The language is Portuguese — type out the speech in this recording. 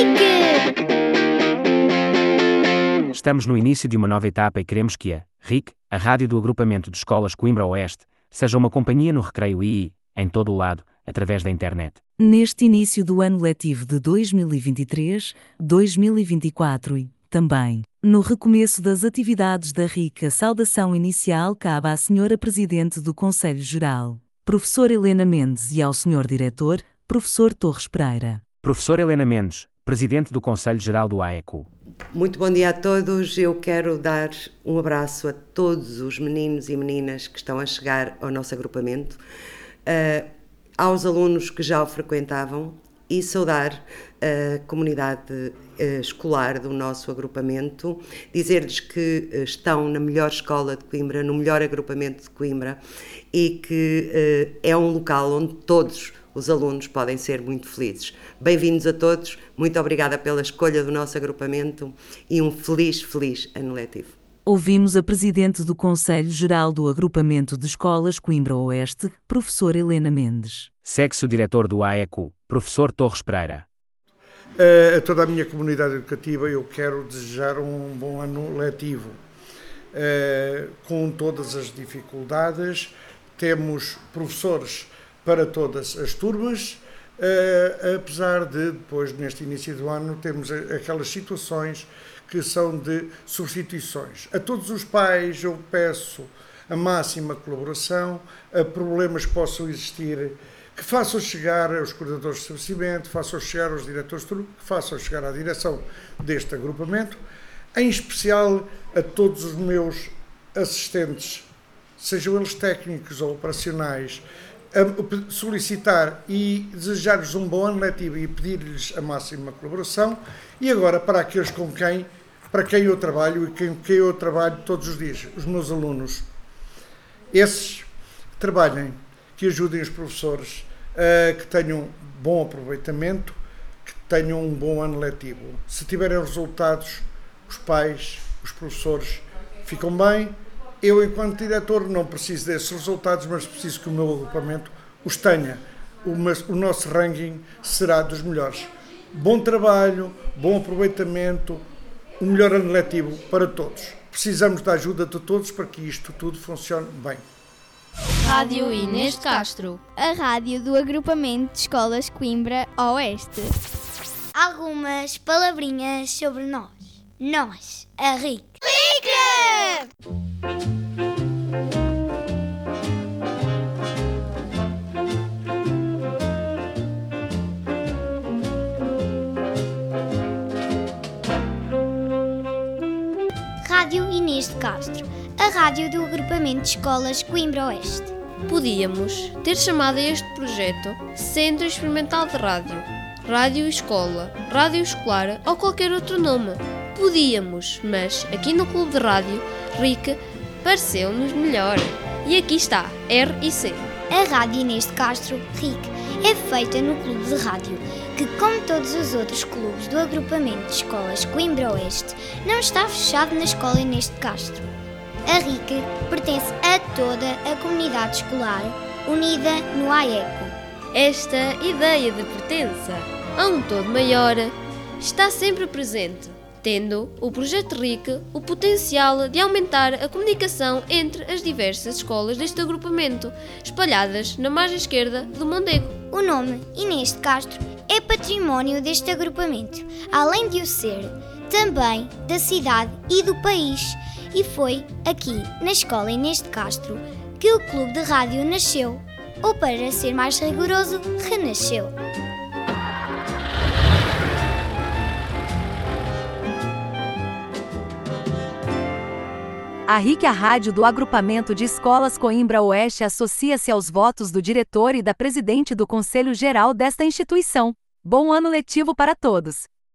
RIC! Estamos no início de uma nova etapa e queremos que a RIC, a rádio do agrupamento de escolas Coimbra Oeste, seja uma companhia no recreio e, em todo o lado, através da internet. Neste início do ano letivo de 2023-2024 e, também, no recomeço das atividades da RIC, a saudação inicial cabe à Senhora Presidente do Conselho Geral, Professora Helena Mendes e ao Senhor Diretor, Professor Torres Pereira. Professora Helena Mendes, Presidente do Conselho Geral do AECO. Muito bom dia a todos. Eu quero dar um abraço a todos os meninos e meninas que estão a chegar ao nosso agrupamento, uh, aos alunos que já o frequentavam e saudar a comunidade uh, escolar do nosso agrupamento, dizer-lhes que uh, estão na melhor escola de Coimbra, no melhor agrupamento de Coimbra e que é um local onde todos os alunos podem ser muito felizes. Bem-vindos a todos, muito obrigada pela escolha do nosso agrupamento e um feliz, feliz ano letivo. Ouvimos a Presidente do Conselho Geral do Agrupamento de Escolas Coimbra Oeste, Professora Helena Mendes. Segue-se o Diretor do AECO, Professor Torres Pereira. A toda a minha comunidade educativa eu quero desejar um bom ano letivo. Com todas as dificuldades, temos professores para todas as turmas, uh, apesar de depois, neste início do ano, termos aquelas situações que são de substituições. A todos os pais eu peço a máxima colaboração, a problemas que possam existir, que façam chegar aos coordenadores de estabelecimento, façam chegar aos diretores de que façam chegar à direção deste agrupamento, em especial a todos os meus assistentes, sejam eles técnicos ou operacionais, solicitar e desejar-lhes um bom ano letivo e pedir-lhes a máxima colaboração. E agora, para aqueles com quem, para quem eu trabalho e com quem eu trabalho todos os dias, os meus alunos, esses que trabalhem, que ajudem os professores, uh, que tenham bom aproveitamento, que tenham um bom ano letivo. Se tiverem resultados, os pais, os professores ficam bem, eu, enquanto diretor, não preciso desses resultados, mas preciso que o meu agrupamento os tenha. O, o nosso ranking será dos melhores. Bom trabalho, bom aproveitamento, um melhor ano letivo para todos. Precisamos da ajuda de todos para que isto tudo funcione bem. Rádio Inês de Castro, a rádio do agrupamento de escolas Coimbra Oeste. Algumas palavrinhas sobre nós. Nós, a RIC. RIC! Rádio Inês de Castro, a rádio do agrupamento de escolas Coimbra Oeste. Podíamos ter chamado este projeto Centro Experimental de Rádio, Rádio Escola, Rádio Escolar ou qualquer outro nome. Podíamos, mas aqui no Clube de Rádio, RIC, pareceu-nos melhor. E aqui está, R e C. A Rádio Inês de Castro, RIC, é feita no Clube de Rádio que, como todos os outros clubes do agrupamento de escolas Coimbra Oeste, não está fechado na Escola Inês de Castro. A RIC pertence a toda a comunidade escolar unida no AECO. Esta ideia de pertença a um todo maior está sempre presente, tendo o projeto RIC o potencial de aumentar a comunicação entre as diversas escolas deste agrupamento, espalhadas na margem esquerda do Mondego. O nome Inês de Castro é património deste agrupamento, além de o ser, também da cidade e do país. E foi aqui, na Escola Inês de Castro, que o Clube de Rádio nasceu, ou para ser mais rigoroso, renasceu. A RIC, a rádio do Agrupamento de Escolas Coimbra Oeste, associa-se aos votos do diretor e da presidente do Conselho Geral desta instituição. Bom ano letivo para todos!